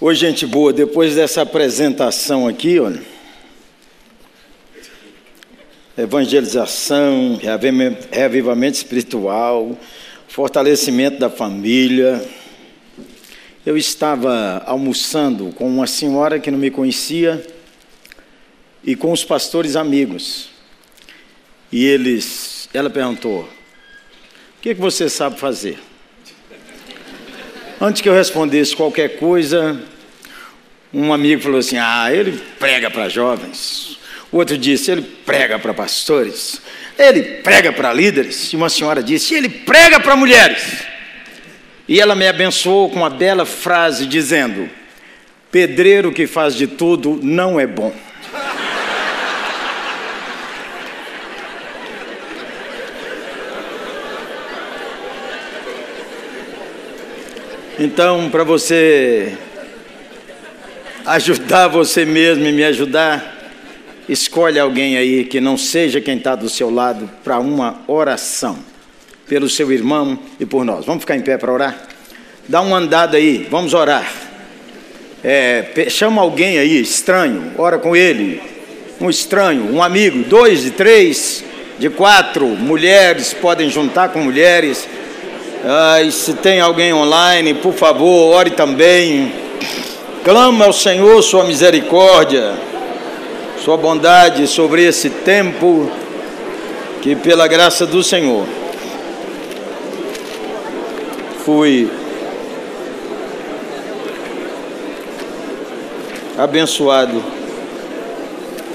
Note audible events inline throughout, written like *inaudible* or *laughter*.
Oi, gente boa, depois dessa apresentação aqui, olha, evangelização, reavivamento espiritual, fortalecimento da família. Eu estava almoçando com uma senhora que não me conhecia e com os pastores amigos. E eles, ela perguntou: "O que, que você sabe fazer?" Antes que eu respondesse qualquer coisa, um amigo falou assim: Ah, ele prega para jovens. O outro disse: Ele prega para pastores. Ele prega para líderes. E uma senhora disse: Ele prega para mulheres. E ela me abençoou com uma bela frase dizendo: Pedreiro que faz de tudo não é bom. Então, para você ajudar você mesmo e me ajudar, escolhe alguém aí que não seja quem está do seu lado para uma oração pelo seu irmão e por nós. Vamos ficar em pé para orar? Dá uma andada aí, vamos orar. É, chama alguém aí, estranho, ora com ele. Um estranho, um amigo, dois de três, de quatro, mulheres podem juntar com mulheres ah, se tem alguém online, por favor, ore também. Clama ao Senhor sua misericórdia, sua bondade sobre esse tempo, que pela graça do Senhor fui abençoado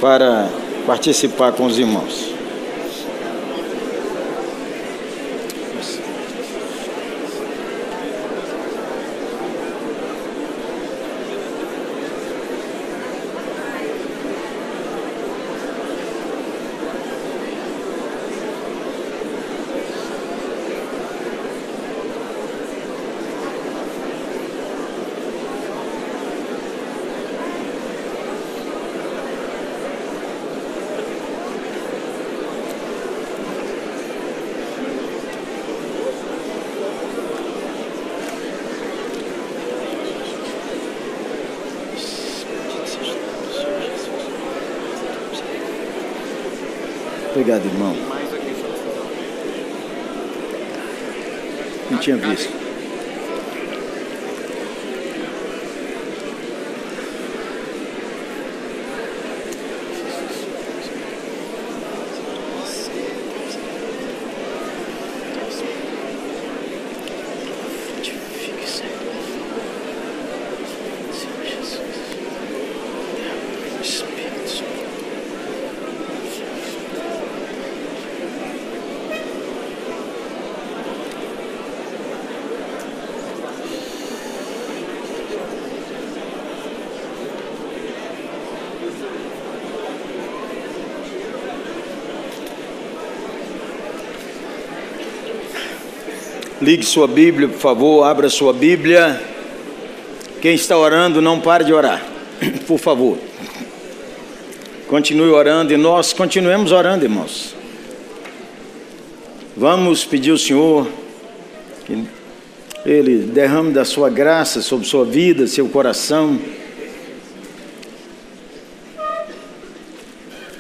para participar com os irmãos. Obrigado, irmão. Não tinha visto. Ligue sua Bíblia, por favor, abra sua Bíblia. Quem está orando, não pare de orar, *coughs* por favor. Continue orando e nós continuemos orando, irmãos. Vamos pedir ao Senhor que Ele derrame da sua graça sobre sua vida, seu coração.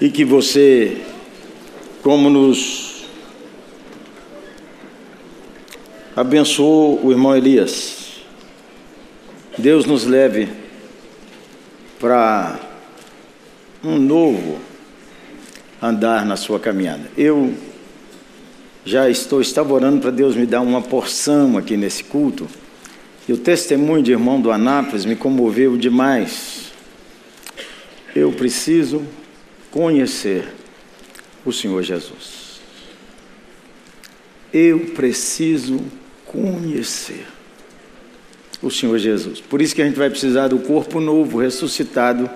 E que você, como nos abençoou o irmão Elias. Deus nos leve para um novo andar na sua caminhada. Eu já estou estava orando para Deus me dar uma porção aqui nesse culto. E o testemunho de irmão do Anápolis me comoveu demais. Eu preciso conhecer o Senhor Jesus. Eu preciso conhecer o Senhor Jesus. Por isso que a gente vai precisar do corpo novo, ressuscitado,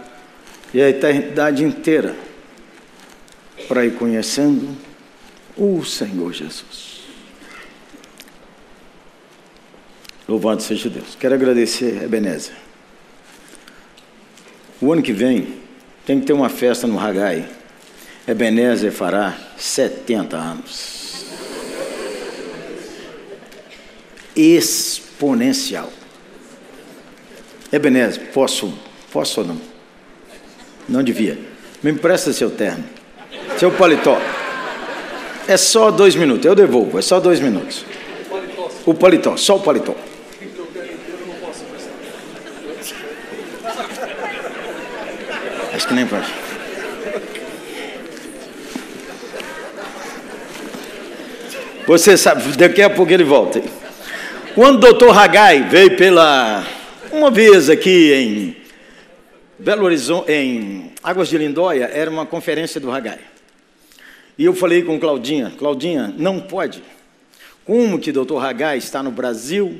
e a eternidade inteira para ir conhecendo o Senhor Jesus. Louvado seja Deus. Quero agradecer, Ebenezer. O ano que vem tem que ter uma festa no Hagai. Ebenezer fará 70 anos. Exponencial. Ebenezer, posso, posso ou não? Não devia. Me empresta seu terno, seu paletó. É só dois minutos, eu devolvo, é só dois minutos. O paletó, só o paletó. Acho que nem pode. Você sabe, daqui a pouco ele volta. Quando o doutor Hagai veio pela uma vez aqui em Belo Horizonte, em Águas de Lindóia, era uma conferência do Hagai. E eu falei com Claudinha, Claudinha, não pode. Como que o doutor Hagai está no Brasil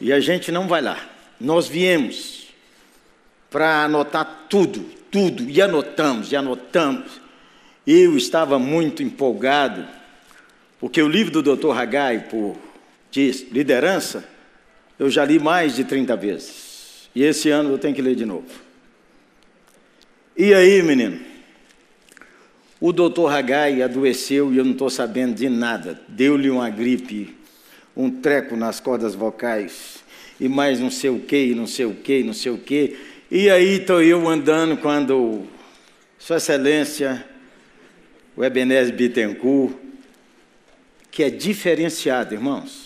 e a gente não vai lá? Nós viemos para anotar tudo, tudo, e anotamos, e anotamos. Eu estava muito empolgado, porque o livro do doutor Hagai, por de liderança, eu já li mais de 30 vezes. E esse ano eu tenho que ler de novo. E aí, menino? O doutor Hagai adoeceu e eu não estou sabendo de nada. Deu-lhe uma gripe, um treco nas cordas vocais, e mais não sei o que, não sei o que, não sei o que. E aí estou eu andando quando Sua Excelência, o Ebenezer Bittencourt, que é diferenciado, irmãos.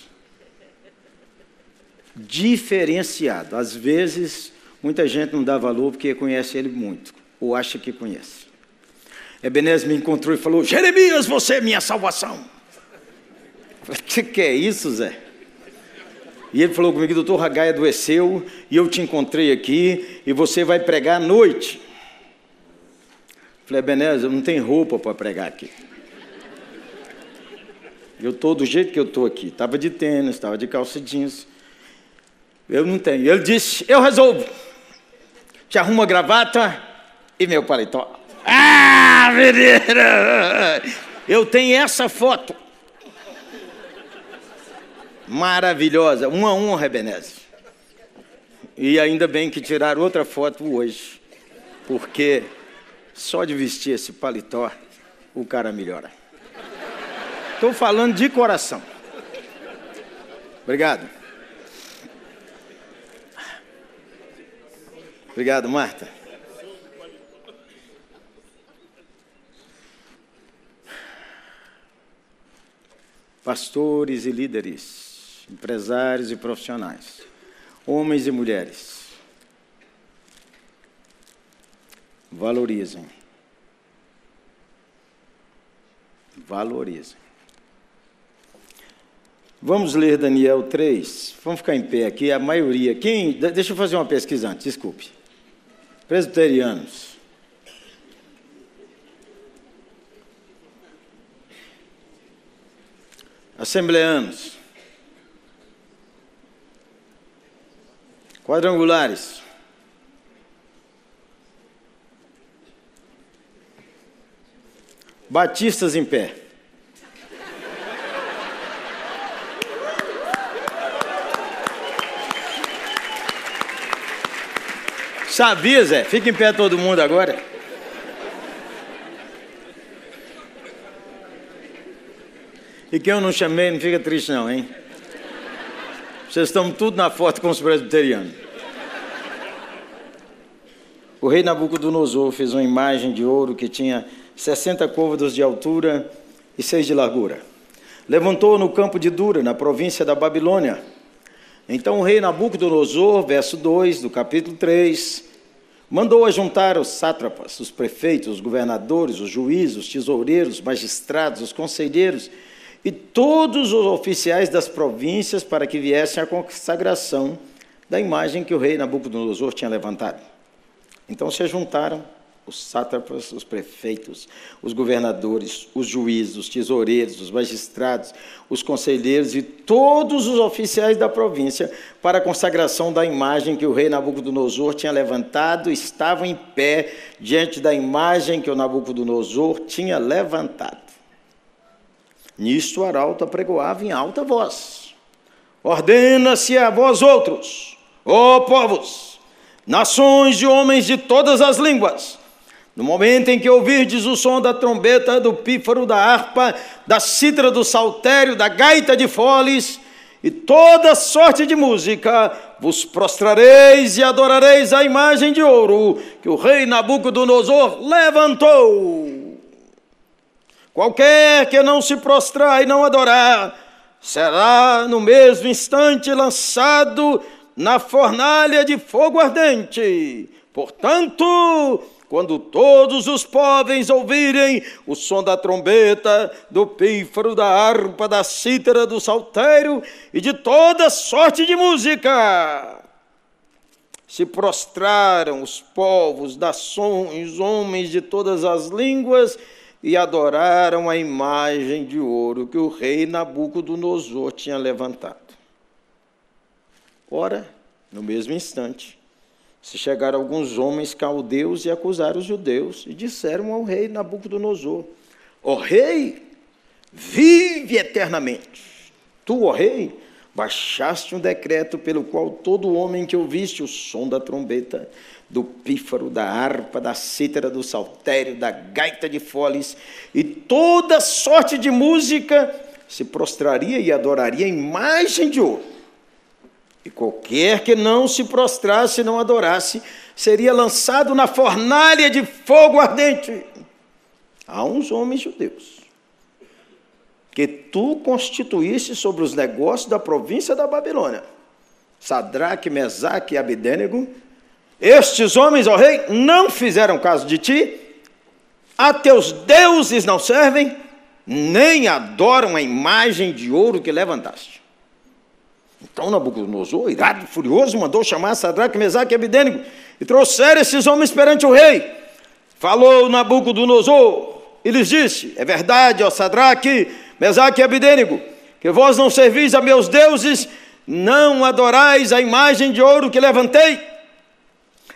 Diferenciado. Às vezes, muita gente não dá valor porque conhece ele muito, ou acha que conhece. Ebenezer me encontrou e falou: Jeremias, você é minha salvação. O que, é isso, Zé? E ele falou comigo: doutor Hagai adoeceu e eu te encontrei aqui e você vai pregar à noite. Falei, Ebenezer, não tem roupa para pregar aqui. Eu estou do jeito que eu estou aqui. Estava de tênis, estava de calça jeans. Eu não tenho. Ele disse: Eu resolvo. Te arrumo a gravata e meu paletó. Ah, menino! Eu tenho essa foto. Maravilhosa. Uma honra, Ebenezer. E ainda bem que tiraram outra foto hoje. Porque só de vestir esse paletó, o cara melhora. Estou falando de coração. Obrigado. Obrigado, Marta. pastores e líderes, empresários e profissionais, homens e mulheres. Valorizem. Valorizem. Vamos ler Daniel 3. Vamos ficar em pé aqui. A maioria. Quem. Deixa eu fazer uma pesquisa antes, desculpe. Presbiterianos. assembleanos, quadrangulares, batistas em pé. Sabia, Zé? Fica em pé todo mundo agora. E quem eu não chamei, não fica triste não, hein? Vocês estão tudo na foto com os presbiterianos. O rei Nabucodonosor fez uma imagem de ouro que tinha 60 côvados de altura e 6 de largura. Levantou no campo de Dura, na província da Babilônia. Então o rei Nabucodonosor, verso 2 do capítulo 3, mandou ajuntar os sátrapas, os prefeitos, os governadores, os juízes, os tesoureiros, os magistrados, os conselheiros e todos os oficiais das províncias para que viessem à consagração da imagem que o rei Nabucodonosor tinha levantado. Então se juntaram os sátrapas, os prefeitos, os governadores, os juízes, os tesoureiros, os magistrados, os conselheiros e todos os oficiais da província para a consagração da imagem que o rei Nabucodonosor tinha levantado, estavam em pé diante da imagem que o Nabucodonosor tinha levantado. Nisto o arauto apregoava em alta voz: Ordena-se a vós outros, ó povos, nações de homens de todas as línguas, no momento em que ouvirdes o som da trombeta, do pífaro, da harpa, da cítara, do saltério, da gaita de foles e toda sorte de música, vos prostrareis e adorareis a imagem de ouro que o rei Nabucodonosor levantou. Qualquer que não se prostrar e não adorar, será no mesmo instante lançado na fornalha de fogo ardente. Portanto, quando todos os povens ouvirem o som da trombeta, do pífaro, da harpa, da cítara, do saltério e de toda sorte de música. Se prostraram os povos, nações, homens de todas as línguas e adoraram a imagem de ouro que o rei Nabucodonosor tinha levantado. Ora, no mesmo instante, se chegaram alguns homens caldeus e acusaram os judeus e disseram ao rei Nabucodonosor: Ó rei, vive eternamente. Tu, ó rei, baixaste um decreto pelo qual todo homem que ouviste o som da trombeta, do pífaro, da harpa, da cítara, do saltério, da gaita de foles e toda sorte de música se prostraria e adoraria a imagem de ouro e qualquer que não se prostrasse e não adorasse, seria lançado na fornalha de fogo ardente. Há uns homens judeus que tu constituísse sobre os negócios da província da Babilônia. Sadraque, Mesaque e Abidênego. Estes homens, ó rei, não fizeram caso de ti, a teus deuses não servem, nem adoram a imagem de ouro que levantaste. Então Nabucodonosor, irado, furioso, mandou chamar Sadraque, Mesaque e Abidênigo e trouxeram esses homens perante o rei. Falou Nabucodonosor e lhes disse: É verdade, ó Sadraque, Mesaque e Abidênigo, que vós não servis a meus deuses, não adorais a imagem de ouro que levantei.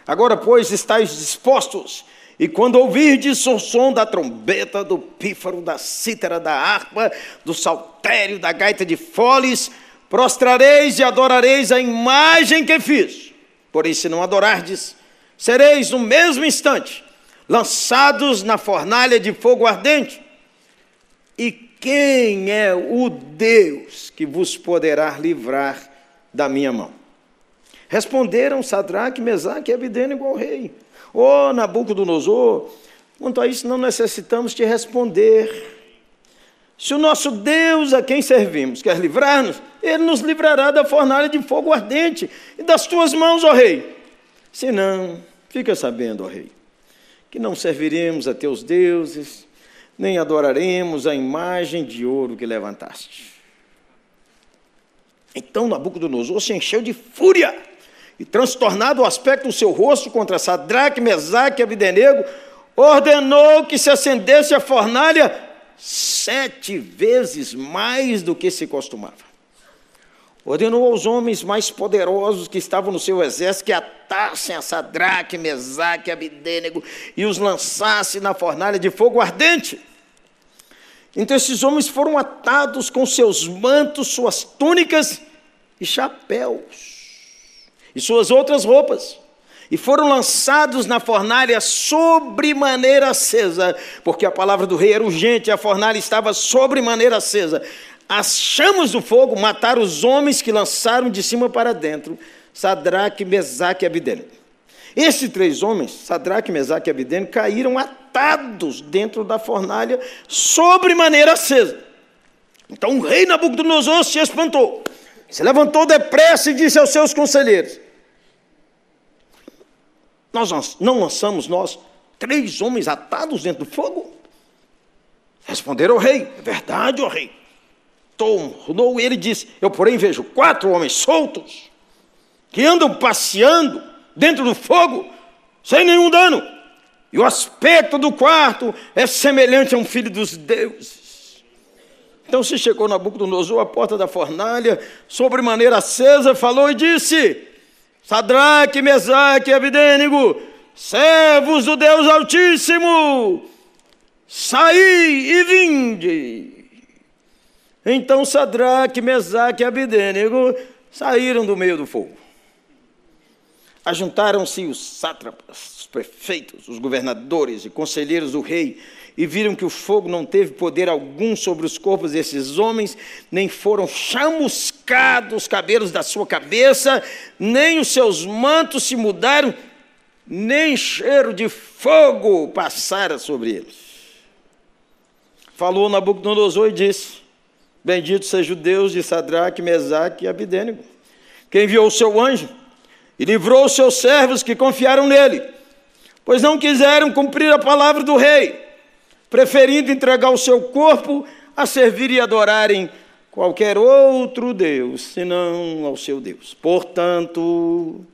Agora, pois, estáis dispostos, e quando ouvirdes o som da trombeta, do pífaro, da cítara, da harpa, do saltério, da gaita de foles, prostrareis e adorareis a imagem que fiz. Porém, se não adorardes, sereis no mesmo instante lançados na fornalha de fogo ardente. E quem é o Deus que vos poderá livrar da minha mão? Responderam Sadraque, Mesaque e Abidênego ao rei. Ô oh, Nabucodonosor, quanto a isso não necessitamos te responder se o nosso Deus a quem servimos quer livrar-nos, ele nos livrará da fornalha de fogo ardente e das tuas mãos, ó Rei. Se não, fica sabendo, ó Rei, que não serviremos a teus deuses, nem adoraremos a imagem de ouro que levantaste. Então Nabucodonosor se encheu de fúria e, transtornado o aspecto do seu rosto contra Sadraque, Mesaque e Abidenego, ordenou que se acendesse a fornalha sete vezes mais do que se costumava. Ordenou aos homens mais poderosos que estavam no seu exército que atassem a Sadraque, Mesaque Abidênego e os lançassem na fornalha de fogo ardente. Então esses homens foram atados com seus mantos, suas túnicas e chapéus e suas outras roupas e foram lançados na fornalha sobre maneira acesa, porque a palavra do rei era urgente, a fornalha estava sobre maneira acesa. As chamas do fogo mataram os homens que lançaram de cima para dentro, Sadraque, Mesaque e Abidênico. Esses três homens, Sadraque, Mesaque e Abidênico, caíram atados dentro da fornalha sobre maneira acesa. Então o rei Nabucodonosor se espantou, se levantou depressa e disse aos seus conselheiros: nós não lançamos nós três homens atados dentro do fogo? Responderam ao rei: É verdade, ó rei. Tornou ele disse: Eu, porém, vejo quatro homens soltos que andam passeando dentro do fogo sem nenhum dano. E o aspecto do quarto é semelhante a um filho dos deuses. Então se chegou Nabucodonosor à porta da fornalha, sobre maneira acesa, falou e disse: Sadraque, Mesaque e Abidênigo, servos do Deus Altíssimo, saí e vinde. Então Sadraque, Mesaque e Abidênigo saíram do meio do fogo. Ajuntaram-se os sátrapas, os prefeitos, os governadores e conselheiros do rei e viram que o fogo não teve poder algum sobre os corpos desses homens, nem foram chamuscados os cabelos da sua cabeça, nem os seus mantos se mudaram, nem cheiro de fogo passara sobre eles. Falou Nabucodonosor e disse: Bendito seja o Deus de Sadraque, Mesaque e Abidênigo, que enviou o seu anjo e livrou os seus servos que confiaram nele, pois não quiseram cumprir a palavra do rei preferindo entregar o seu corpo a servir e adorarem qualquer outro Deus, senão ao seu Deus. Portanto,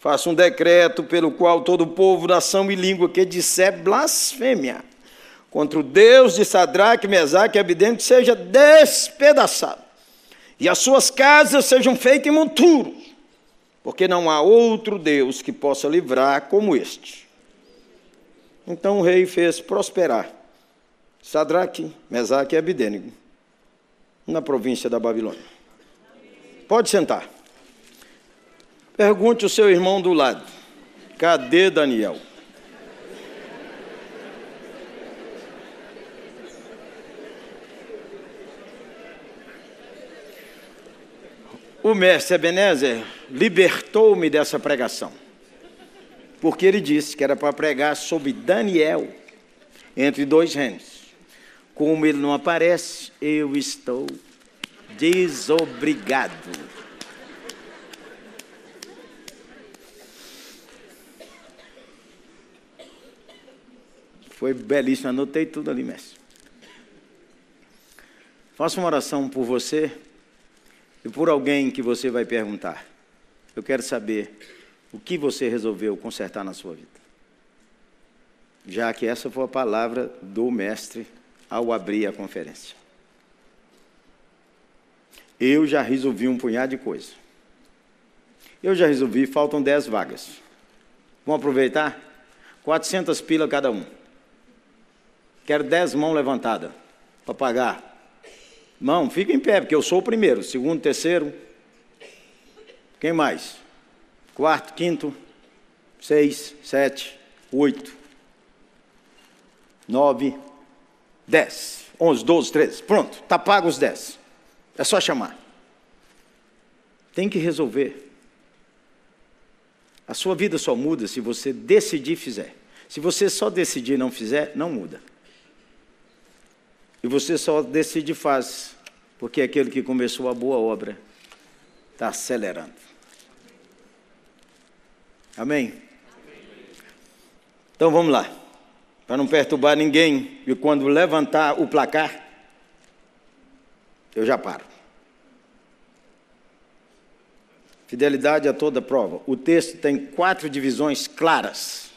faça um decreto pelo qual todo povo, nação e língua que disser blasfêmia contra o Deus de Sadraque, Mesaque e Abidente seja despedaçado, e as suas casas sejam feitas em monturos, porque não há outro Deus que possa livrar como este. Então o rei fez prosperar Sadraque, Mesaque e Abidênigo, na província da Babilônia. Pode sentar. Pergunte o seu irmão do lado: cadê Daniel? O mestre Ebenezer libertou-me dessa pregação, porque ele disse que era para pregar sobre Daniel entre dois reinos. Como ele não aparece, eu estou desobrigado. Foi belíssimo, anotei tudo ali, mestre. Faça uma oração por você e por alguém que você vai perguntar. Eu quero saber o que você resolveu consertar na sua vida. Já que essa foi a palavra do mestre ao abrir a conferência. Eu já resolvi um punhado de coisa. Eu já resolvi, faltam 10 vagas. Vamos aproveitar? 400 pila cada um. Quero 10 mãos levantadas para pagar. Mão, fica em pé, porque eu sou o primeiro. Segundo, terceiro. Quem mais? Quarto, quinto, seis, sete, oito, nove, 10, 11, 12, 13. Pronto, está pago os 10. É só chamar. Tem que resolver. A sua vida só muda se você decidir e fizer. Se você só decidir e não fizer, não muda. E você só decide e faz, porque aquele que começou a boa obra está acelerando. Amém? Então vamos lá para não perturbar ninguém, e quando levantar o placar, eu já paro. Fidelidade a toda prova. O texto tem quatro divisões claras.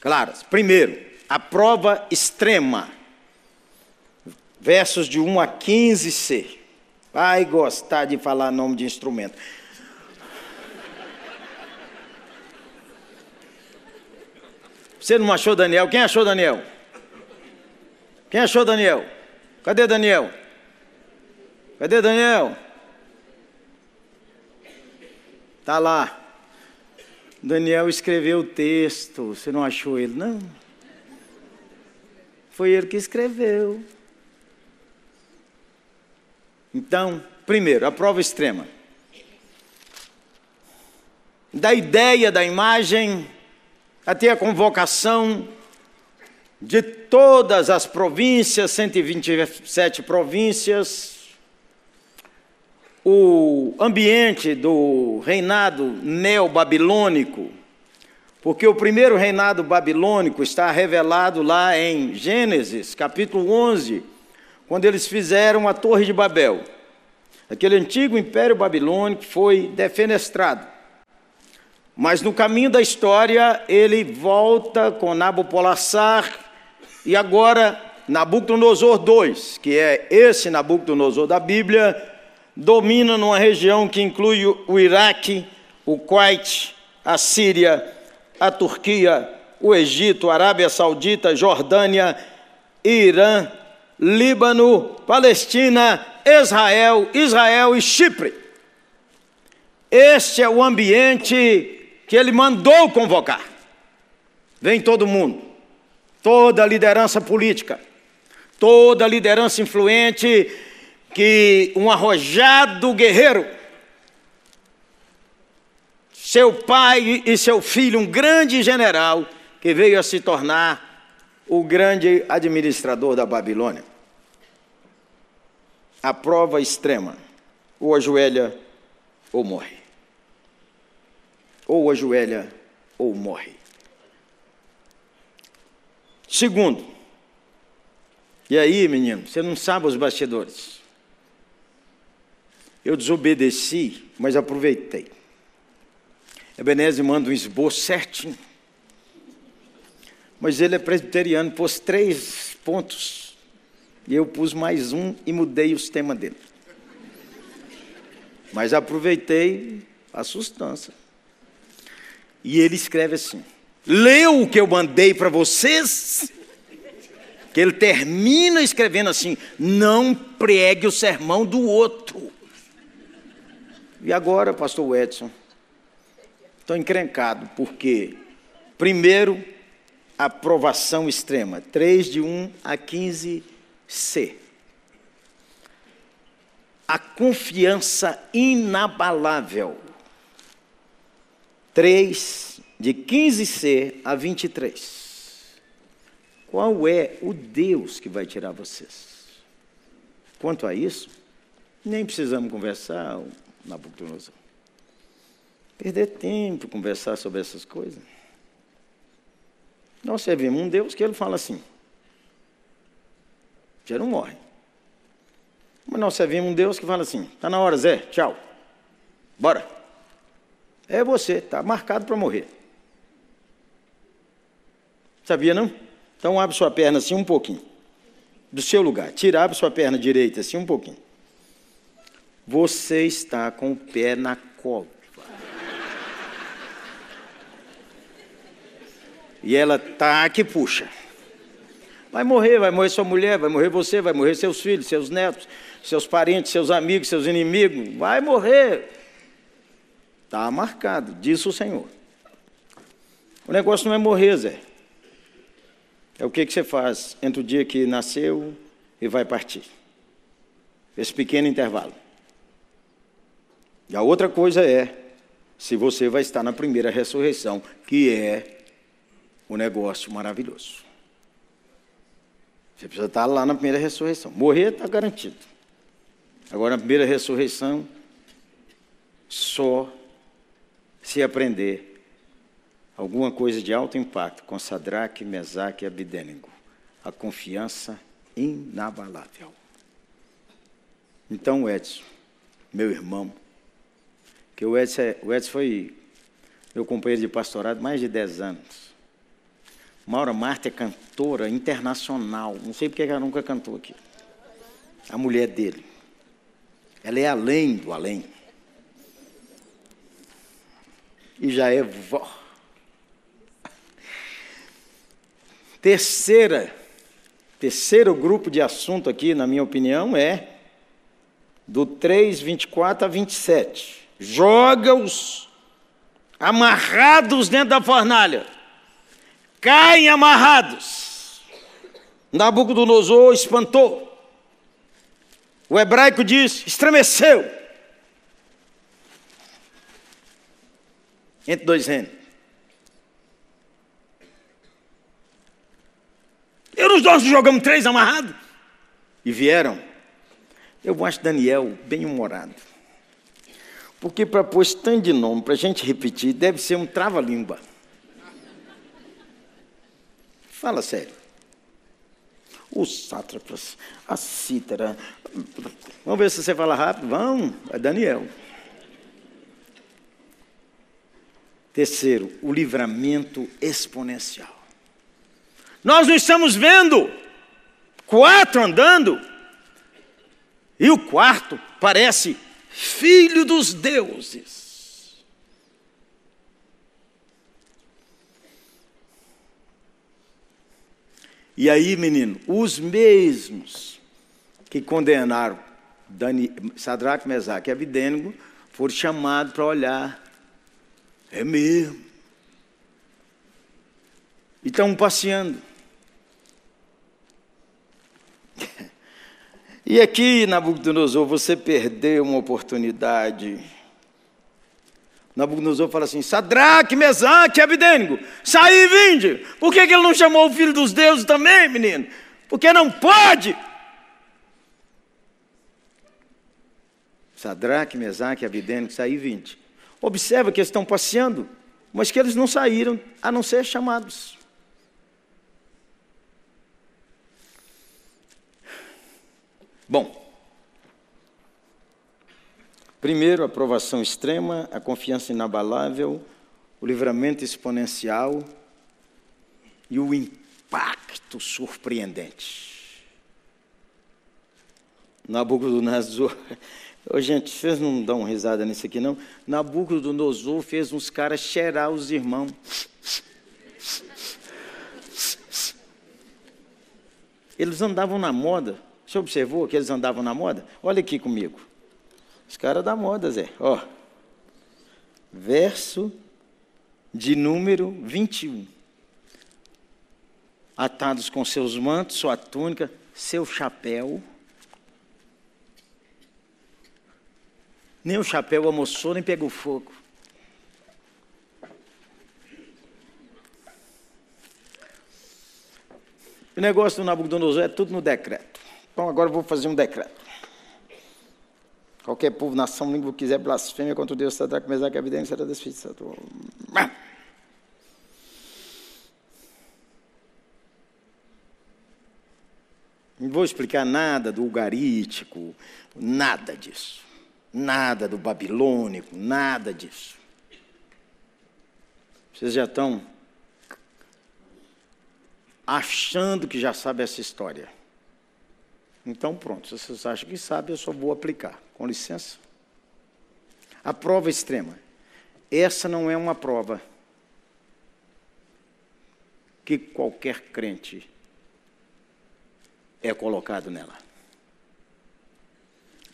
Claras. Primeiro, a prova extrema. Versos de 1 a 15c. Vai gostar de falar nome de instrumento. Você não achou Daniel? Quem achou Daniel? Quem achou Daniel? Cadê Daniel? Cadê Daniel? Tá lá. Daniel escreveu o texto. Você não achou ele? Não. Foi ele que escreveu. Então, primeiro, a prova extrema. Da ideia da imagem até a convocação de todas as províncias, 127 províncias, o ambiente do reinado neobabilônico, porque o primeiro reinado babilônico está revelado lá em Gênesis, capítulo 11, quando eles fizeram a Torre de Babel. Aquele antigo império babilônico foi defenestrado. Mas no caminho da história, ele volta com Nabopolassar e agora Nabucodonosor II, que é esse Nabucodonosor da Bíblia, domina numa região que inclui o Iraque, o Kuwait, a Síria, a Turquia, o Egito, a Arábia Saudita, Jordânia, Irã, Líbano, Palestina, Israel, Israel e Chipre. Este é o ambiente que ele mandou convocar. Vem todo mundo, toda a liderança política, toda a liderança influente, que um arrojado guerreiro, seu pai e seu filho, um grande general, que veio a se tornar o grande administrador da Babilônia. A prova extrema, ou ajoelha ou morre. Ou ajoelha ou morre. Segundo, e aí, menino, você não sabe os bastidores. Eu desobedeci, mas aproveitei. Ebenezer manda um esboço certinho. Mas ele é presbiteriano, pôs três pontos. E eu pus mais um e mudei os temas dele. Mas aproveitei a sustância. E ele escreve assim: Leu o que eu mandei para vocês? Que ele termina escrevendo assim: Não pregue o sermão do outro. E agora, pastor Edson? Estou encrencado, porque, primeiro, aprovação extrema, 3 de 1 a 15c. A confiança inabalável, 3 de 15c a 23. Qual é o Deus que vai tirar vocês? Quanto a isso, nem precisamos conversar, Nabucodonosor. Perder tempo conversar sobre essas coisas. Nós servimos um Deus que ele fala assim: você não morre. Mas nós servimos um Deus que fala assim: está na hora, Zé, tchau, bora. É você, está marcado para morrer. Sabia não? Então abre sua perna assim um pouquinho. Do seu lugar. Tira, abre sua perna direita assim um pouquinho. Você está com o pé na cova. E ela tá que puxa. Vai morrer, vai morrer sua mulher, vai morrer você, vai morrer seus filhos, seus netos, seus parentes, seus amigos, seus inimigos. Vai morrer. Está marcado, disse o Senhor. O negócio não é morrer, Zé. É o que, que você faz entre o dia que nasceu e vai partir. Esse pequeno intervalo. E a outra coisa é se você vai estar na primeira ressurreição, que é um negócio maravilhoso. Você precisa estar lá na primeira ressurreição. Morrer está garantido. Agora, na primeira ressurreição, só se aprender alguma coisa de alto impacto com Sadraque, Mesaque e Abidênigo. A confiança inabalável. Então, Edson, meu irmão, que o Edson, é, o Edson foi meu companheiro de pastorado mais de 10 anos. Maura Marta é cantora internacional. Não sei porque ela nunca cantou aqui. A mulher dele. Ela é além do além. E já é vó. Terceira, terceiro grupo de assunto aqui, na minha opinião, é do 3, 24 a 27. Joga-os amarrados dentro da fornalha caem amarrados. Nabucodonosor espantou. O hebraico diz: estremeceu. Entre dois reinos. Eu nós jogamos três amarrados. E vieram. Eu acho Daniel bem humorado. Porque para pôr tanto de nome, para a gente repetir, deve ser um trava-língua. Fala sério. Os sátrapas, a cítara. Vamos ver se você fala rápido. Vamos, é Daniel. Terceiro, o livramento exponencial. Nós não estamos vendo quatro andando, e o quarto parece filho dos deuses. E aí, menino, os mesmos que condenaram Dani, Sadraque, Mesaque e Abidênigo foram chamados para olhar É mesmo. E estão passeando. E aqui, Nabucodonosor, você perdeu uma oportunidade. Nabucodonosor fala assim: Sadraque, Mesaque, Abidênigo, saí e vinde. Por que, que ele não chamou o filho dos deuses também, menino? Porque não pode. Sadraque, Mesaque, Abidênigo, saí e vinde. Observa que eles estão passeando, mas que eles não saíram a não ser chamados. Bom, primeiro, a aprovação extrema, a confiança inabalável, o livramento exponencial e o impacto surpreendente. Nabucodonosor, oh, gente, vocês não dão risada nisso aqui não? Nabucodonosor fez uns caras cheirar os irmãos. Eles andavam na moda. Você observou que eles andavam na moda? Olha aqui comigo. Os caras da moda, Zé. Ó. Verso de número 21. Atados com seus mantos, sua túnica, seu chapéu. Nem o chapéu almoçou, nem pegou fogo. O negócio do Nabucodonosor é tudo no decreto. Então agora eu vou fazer um decreto. Qualquer povo, nação, língua quiser blasfêmia contra Deus Sadraque, Mesaque e Abidênio será desfeito. Não vou explicar nada do ugarítico, nada disso. Nada do babilônico, nada disso. Vocês já estão achando que já sabem essa história. Então, pronto, se vocês acham que sabem, eu só vou aplicar. Com licença. A prova extrema. Essa não é uma prova que qualquer crente é colocado nela.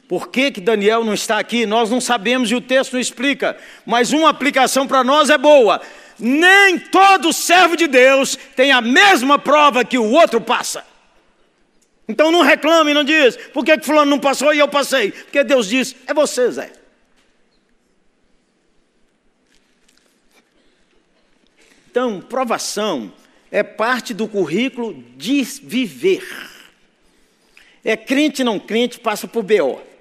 Por que, que Daniel não está aqui? Nós não sabemos e o texto não explica, mas uma aplicação para nós é boa. Nem todo servo de Deus tem a mesma prova que o outro passa. Então não reclame, não diz, por que, que fulano não passou e eu passei? Porque Deus diz, é você, Zé. Então, provação é parte do currículo de viver. É crente não crente, passa por BO.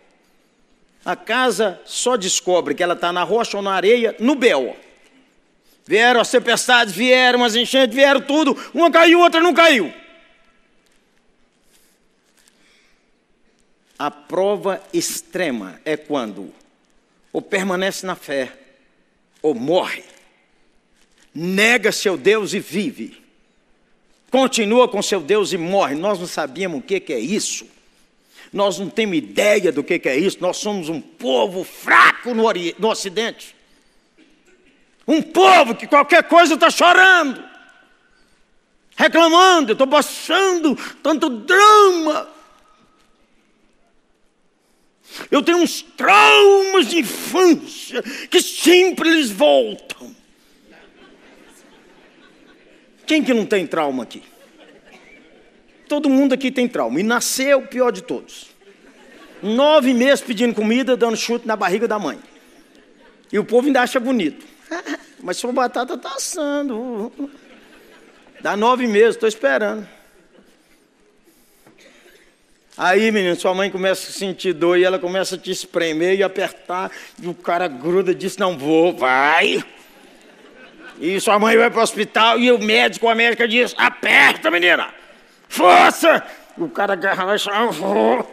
A casa só descobre que ela está na rocha ou na areia no BO. Vieram as tempestades, vieram as enchentes, vieram tudo. Uma caiu, outra não caiu. A prova extrema é quando ou permanece na fé ou morre. Nega seu Deus e vive. Continua com seu Deus e morre. Nós não sabíamos o que é isso. Nós não temos ideia do que é isso. Nós somos um povo fraco no, no Ocidente. Um povo que qualquer coisa está chorando, reclamando. Estou passando tanto drama. Eu tenho uns traumas de infância que sempre eles voltam. Quem que não tem trauma aqui? Todo mundo aqui tem trauma. E nasceu o pior de todos. Nove meses pedindo comida, dando chute na barriga da mãe. E o povo ainda acha bonito. *laughs* Mas sua batata está assando. Dá nove meses, estou esperando. Aí, menino, sua mãe começa a sentir dor e ela começa a te espremer e apertar, e o cara gruda e diz: Não vou, vai. E sua mãe vai para o hospital e o médico, a médica diz: Aperta, menina, força. E o cara agarra lá e chama.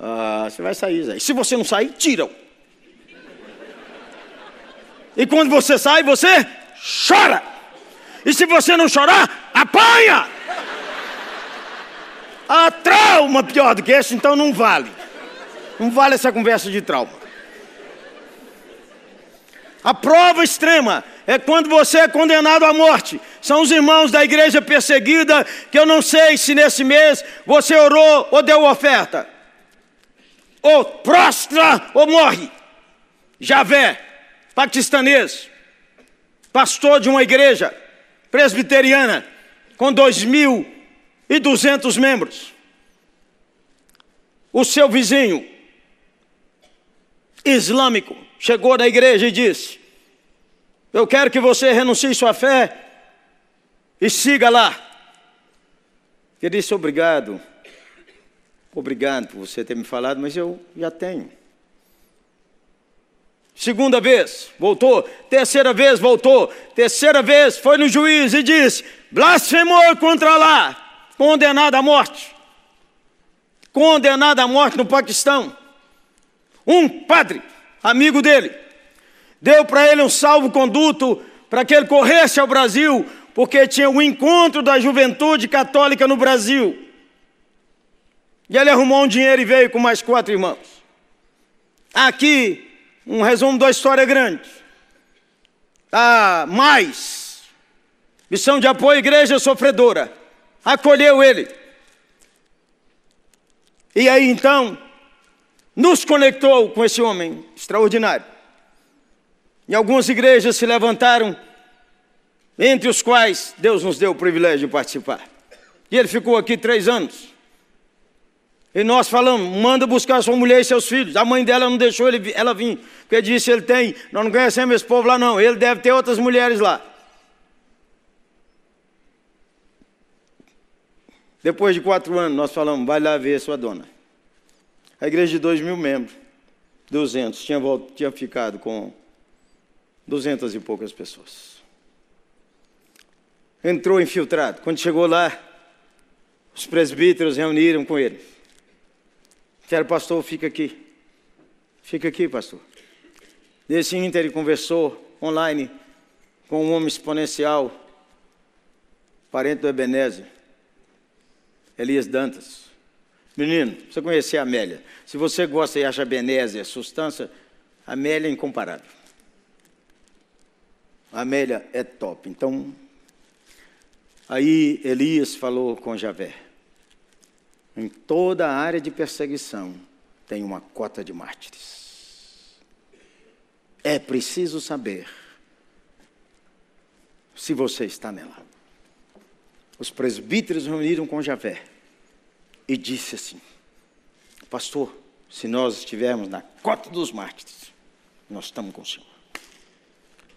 Ah, você vai sair, Zé. Se você não sair, tiram. E quando você sai, você chora. E se você não chorar, apanha. Ah, trauma pior do que esse, então não vale. Não vale essa conversa de trauma. A prova extrema é quando você é condenado à morte. São os irmãos da igreja perseguida que eu não sei se nesse mês você orou ou deu oferta. Ou prostra ou morre. Javé, paquistanês. pastor de uma igreja presbiteriana com 2.200 membros. O seu vizinho islâmico chegou na igreja e disse: Eu quero que você renuncie sua fé e siga lá. Ele disse: Obrigado, obrigado por você ter me falado, mas eu já tenho. Segunda vez, voltou. Terceira vez, voltou. Terceira vez, foi no juiz e disse: blasfemou contra lá, condenado à morte. Condenado à morte no Paquistão. Um padre, amigo dele, deu para ele um salvo-conduto para que ele corresse ao Brasil, porque tinha o um encontro da juventude católica no Brasil. E ele arrumou um dinheiro e veio com mais quatro irmãos. Aqui um resumo da história grande. Ah, mais. Missão de apoio à igreja sofredora. Acolheu ele. E aí então, nos conectou com esse homem extraordinário. E algumas igrejas se levantaram, entre os quais Deus nos deu o privilégio de participar. E ele ficou aqui três anos. E nós falamos, manda buscar sua mulher e seus filhos. A mãe dela não deixou ele, ela vir, porque disse ele tem, nós não conhecemos esse povo lá não, ele deve ter outras mulheres lá. Depois de quatro anos, nós falamos, vai lá ver sua dona. A igreja de dois mil membros, duzentos, tinha, tinha ficado com duzentas e poucas pessoas. Entrou infiltrado. Quando chegou lá, os presbíteros reuniram com ele. Quero, pastor, fica aqui. Fica aqui, pastor. Nesse ínter ele conversou online com um homem exponencial, parente do Ebenezer, Elias Dantas. Menino, você conhecer a Amélia. Se você gosta e acha Ebenezer substância, Amélia é incomparável. A Amélia é top. Então, aí Elias falou com Javé. Em toda a área de perseguição tem uma cota de mártires. É preciso saber se você está nela. Os presbíteros reuniram com Javé e disse assim: Pastor, se nós estivermos na cota dos mártires, nós estamos com o Senhor.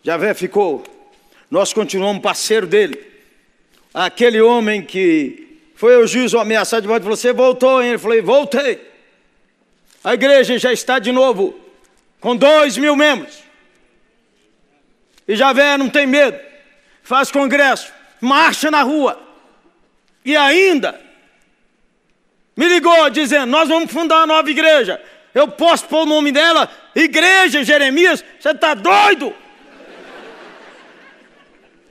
Javé ficou, nós continuamos parceiro dele. Aquele homem que foi o juiz ameaçar de volta falou: Você voltou, hein? Ele falou: Voltei. A igreja já está de novo com dois mil membros. E Javé não tem medo, faz congresso, marcha na rua. E ainda me ligou dizendo: Nós vamos fundar uma nova igreja. Eu posso pôr o nome dela? Igreja Jeremias? Você está doido?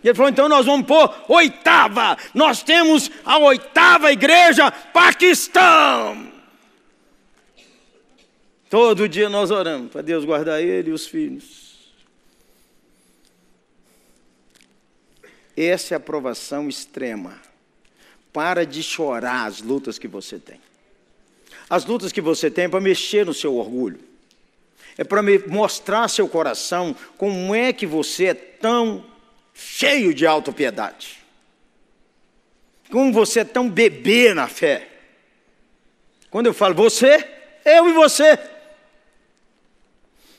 E ele falou: então nós vamos pôr oitava. Nós temos a oitava igreja Paquistão. Todo dia nós oramos para Deus guardar ele e os filhos. Essa é a aprovação extrema. Para de chorar as lutas que você tem. As lutas que você tem é para mexer no seu orgulho. É para mostrar seu coração como é que você é tão cheio de autopiedade. Como você é tão bebê na fé. Quando eu falo você, eu e você.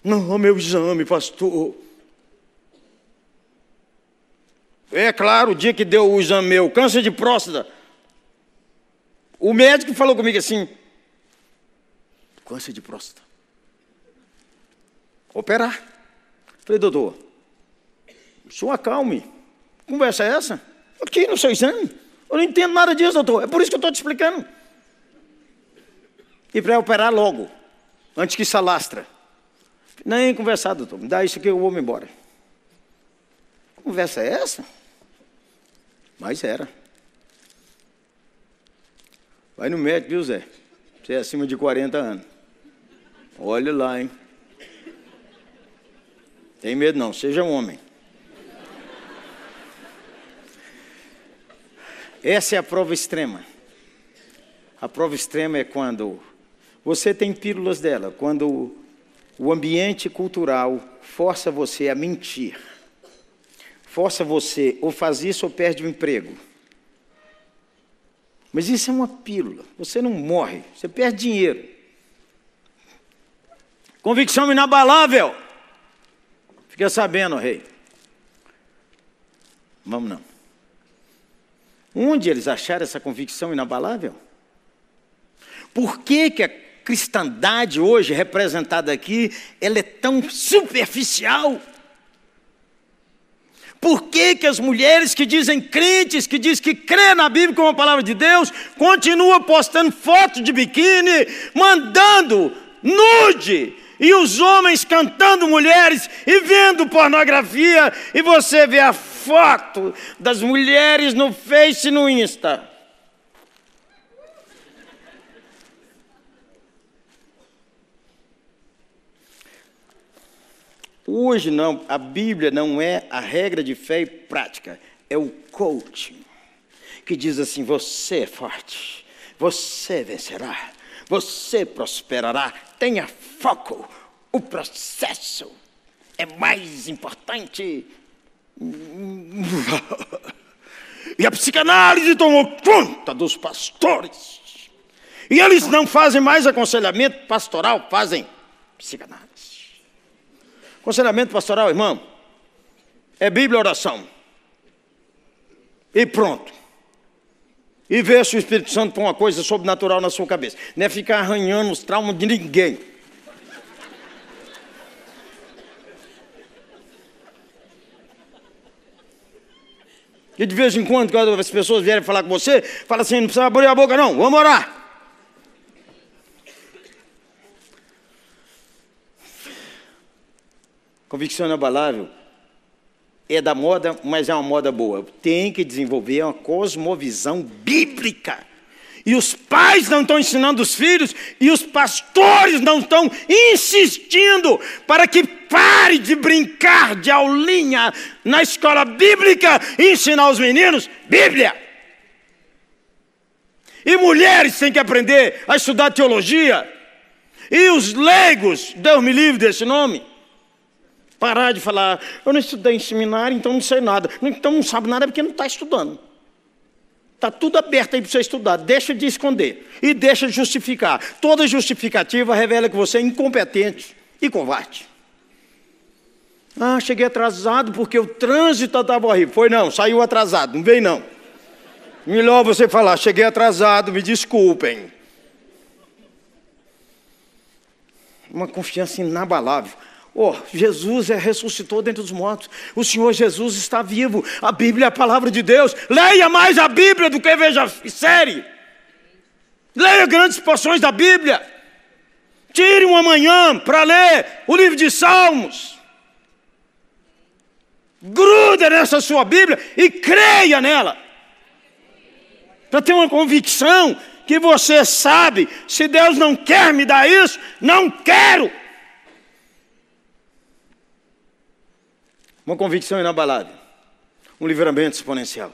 Não, meu exame, pastor. É claro, o dia que deu o exame meu, câncer de próstata, o médico falou comigo assim: câncer de próstata. Operar. Falei, doutor, senhor acalme. Conversa é essa? Aqui no seu exame. Eu não entendo nada disso, doutor. É por isso que eu estou te explicando. E para operar logo, antes que se alastra. Nem conversar, doutor. Me dá isso aqui, eu vou me embora. Conversa é essa? Mas era. Vai no médico, viu, Zé? Você é acima de 40 anos. Olha lá, hein? Tem medo não, seja um homem. Essa é a prova extrema. A prova extrema é quando você tem pílulas dela, quando o ambiente cultural força você a mentir. força você ou faz isso ou perde o emprego. Mas isso é uma pílula. Você não morre, você perde dinheiro. Convicção inabalável. Fica sabendo, rei. Vamos não. Onde eles acharam essa convicção inabalável? Por que, que a cristandade hoje representada aqui, ela é tão superficial? Por que, que as mulheres que dizem crentes, que dizem que crê na Bíblia como a palavra de Deus, continuam postando fotos de biquíni, mandando nude, e os homens cantando mulheres e vendo pornografia, e você vê a foto das mulheres no Face e no Insta. Hoje não, a Bíblia não é a regra de fé e prática, é o coaching, que diz assim: você é forte, você vencerá, você prosperará, tenha foco, o processo é mais importante. E a psicanálise tomou conta dos pastores. E eles não fazem mais aconselhamento pastoral, fazem psicanálise. Aconselhamento pastoral, irmão, é Bíblia oração. E pronto. E ver se o Espírito Santo põe uma coisa sobrenatural na sua cabeça. Não é ficar arranhando os traumas de ninguém. E de vez em quando, quando as pessoas vierem falar com você, fala assim: não precisa abrir a boca, não, vamos orar. Convicção inabalável é da moda, mas é uma moda boa. Tem que desenvolver uma cosmovisão bíblica. E os pais não estão ensinando os filhos, e os pastores não estão insistindo para que pare de brincar de aulinha na escola bíblica e ensinar os meninos Bíblia. E mulheres têm que aprender a estudar teologia. E os leigos, Deus me livre desse nome, Parar de falar, eu não estudei em seminário, então não sei nada. Então não sabe nada porque não está estudando. Está tudo aberto aí para você estudar. Deixa de esconder. E deixa de justificar. Toda justificativa revela que você é incompetente e covarde. Ah, cheguei atrasado porque o trânsito estava horrível. Foi não, saiu atrasado, não veio não. Melhor você falar, cheguei atrasado, me desculpem. Uma confiança inabalável. Oh, Jesus é, ressuscitou dentre os mortos. O Senhor Jesus está vivo. A Bíblia é a palavra de Deus. Leia mais a Bíblia do que veja série. Leia grandes porções da Bíblia. Tire uma manhã para ler o livro de Salmos. Gruda nessa sua Bíblia e creia nela. Para ter uma convicção que você sabe, se Deus não quer me dar isso, não quero. Uma convicção inabalável. Um livramento exponencial.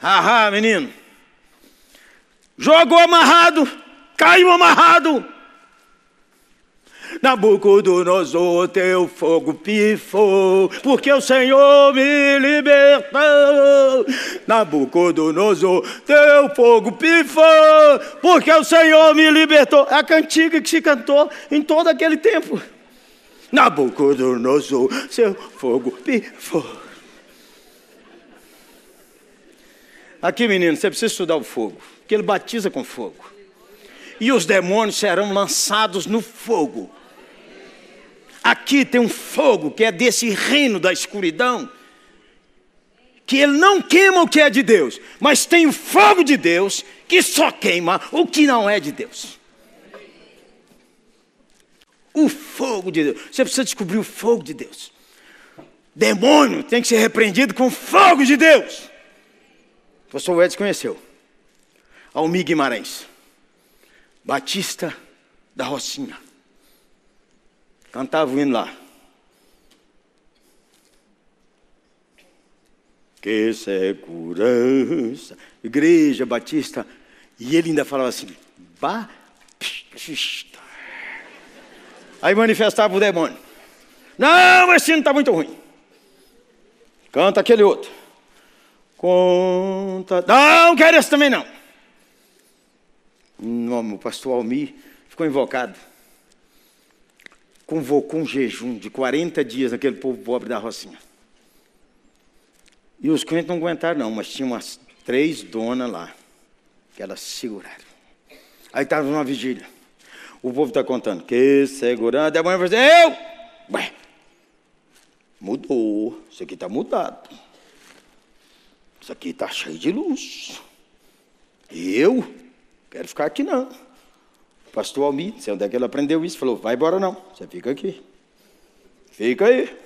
Haha, menino. Jogou amarrado, caiu amarrado. Nabucodonosor, teu fogo pifou, porque o Senhor me libertou. Nabucodonosor, teu fogo pifou, porque o Senhor me libertou. É a cantiga que se cantou em todo aquele tempo. Nabucodonosor, seu fogo pifou. Aqui, menino, você precisa estudar o fogo, que ele batiza com fogo. E os demônios serão lançados no fogo. Aqui tem um fogo que é desse reino da escuridão, que ele não queima o que é de Deus, mas tem o fogo de Deus que só queima o que não é de Deus. O fogo de Deus. Você precisa descobrir o fogo de Deus. Demônio tem que ser repreendido com fogo de Deus. O pastor Edson conheceu. Almir Guimarães. Batista da Rocinha. Cantava o hino lá. Que segurança. Igreja Batista. E ele ainda falava assim: Batista. Aí manifestava o demônio. Não, esse hino está muito ruim. Canta aquele outro. Conta. Não, quero esse também não. O pastor Almir ficou invocado. Convocou um jejum de 40 dias naquele povo pobre da Rocinha. E os crentes não aguentaram, não, mas tinha umas três donas lá, que elas seguraram. Aí estava numa vigília. O povo está contando, que segurando. E a mãe vai dizer, eu! Ué, mudou. Isso aqui está mudado. Isso aqui está cheio de luz. Eu quero ficar aqui não. O pastor Almir, sei onde é que ele aprendeu isso, falou, vai embora não, você fica aqui. Fica aí.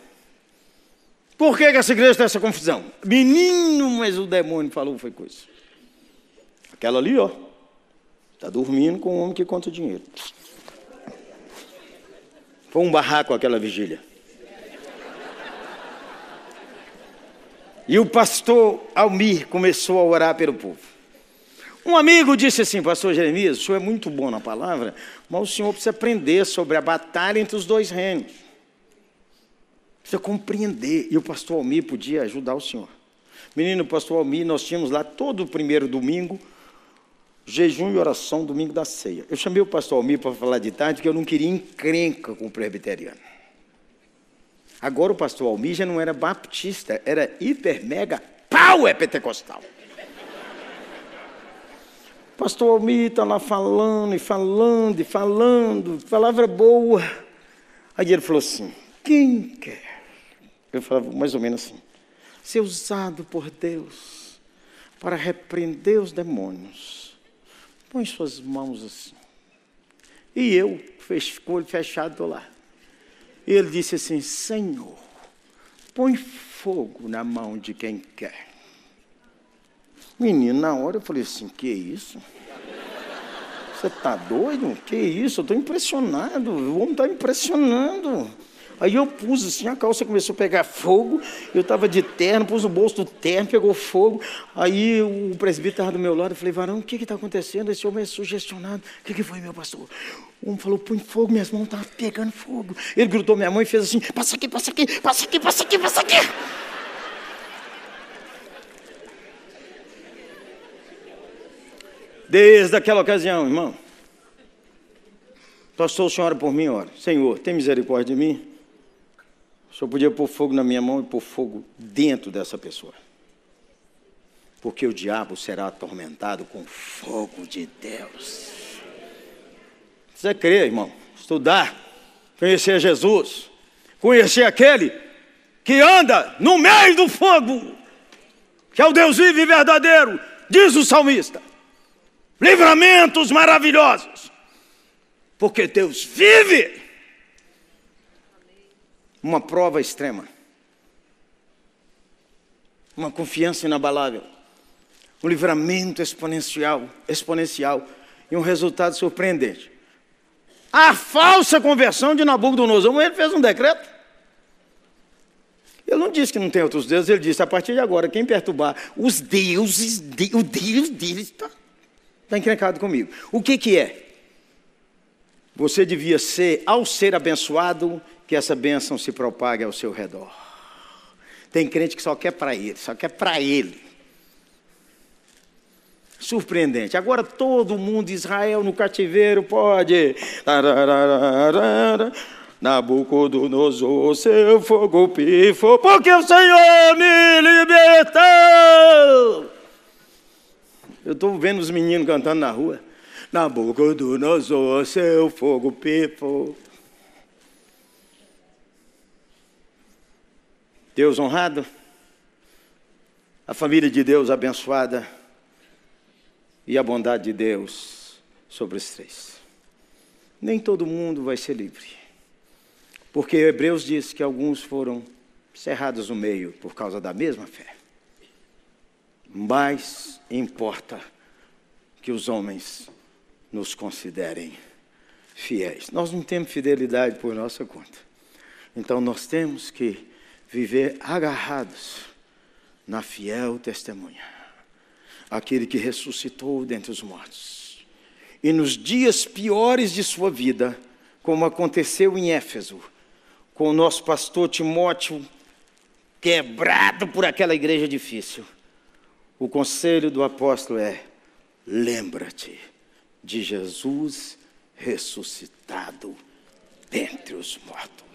Por que, que essa igreja tem essa confusão? Menino, mas o demônio falou foi coisa. Aquela ali, ó, está dormindo com um homem que conta dinheiro. Foi um barraco aquela vigília. E o pastor Almir começou a orar pelo povo. Um amigo disse assim, pastor Jeremias, o senhor é muito bom na palavra, mas o senhor precisa aprender sobre a batalha entre os dois reinos. Precisa compreender. E o pastor Almir podia ajudar o senhor. Menino, pastor Almir, nós tínhamos lá todo o primeiro domingo, jejum e oração, domingo da ceia. Eu chamei o pastor Almir para falar de tarde, porque eu não queria encrenca com o presbiteriano. Agora o pastor Almir já não era baptista, era hiper, mega, pau é pentecostal. Pastor Almir está lá falando e falando e falando, palavra boa. Aí ele falou assim: quem quer? Eu falava mais ou menos assim: ser usado por Deus para repreender os demônios. Põe suas mãos assim. E eu, com o olho fechado, estou lá. E ele disse assim: Senhor, põe fogo na mão de quem quer. Menino, na hora eu falei assim: Que isso? Você está doido? Que isso? Eu estou impressionado. O homem está impressionando. Aí eu pus assim, a calça começou a pegar fogo, eu estava de terno, pus no bolso do terno, pegou fogo. Aí o presbítero estava do meu lado, eu falei, varão, o que está acontecendo? Esse homem é sugestionado. O que, que foi, meu pastor? O homem falou, põe fogo, minhas mãos estavam pegando fogo. Ele grudou minha mão e fez assim, passa aqui, passa aqui, passa aqui, passa aqui, passa aqui. Desde aquela ocasião, irmão. Pastor, o senhor ora por mim, ora. Senhor, tem misericórdia de mim? O senhor podia pôr fogo na minha mão e pôr fogo dentro dessa pessoa. Porque o diabo será atormentado com fogo de Deus. Você crê, irmão? Estudar, conhecer Jesus, conhecer aquele que anda no meio do fogo, que é o Deus vivo e verdadeiro, diz o salmista. Livramentos maravilhosos, porque Deus vive uma prova extrema, uma confiança inabalável, um livramento exponencial, exponencial e um resultado surpreendente. A falsa conversão de Nabucodonosor, ele fez um decreto. Ele não disse que não tem outros deuses, ele disse: a partir de agora, quem perturbar os deuses, de, o Deus deles está tá encrencado comigo. O que, que é? Você devia ser, ao ser abençoado, que essa bênção se propague ao seu redor. Tem crente que só quer para ele, só quer para ele. Surpreendente. Agora todo mundo, Israel no cativeiro, pode. Nabucodonosor, seu fogo pifo, porque o Senhor me libertou. Eu estou vendo os meninos cantando na rua. Nabucodonosor, seu fogo pifo. Deus honrado, a família de Deus abençoada e a bondade de Deus sobre os três. Nem todo mundo vai ser livre, porque Hebreus diz que alguns foram cerrados no meio por causa da mesma fé. Mas importa que os homens nos considerem fiéis. Nós não temos fidelidade por nossa conta. Então nós temos que viver agarrados na fiel testemunha, aquele que ressuscitou dentre os mortos. E nos dias piores de sua vida, como aconteceu em Éfeso, com o nosso pastor Timóteo, quebrado por aquela igreja difícil. O conselho do apóstolo é: lembra-te de Jesus ressuscitado dentre os mortos.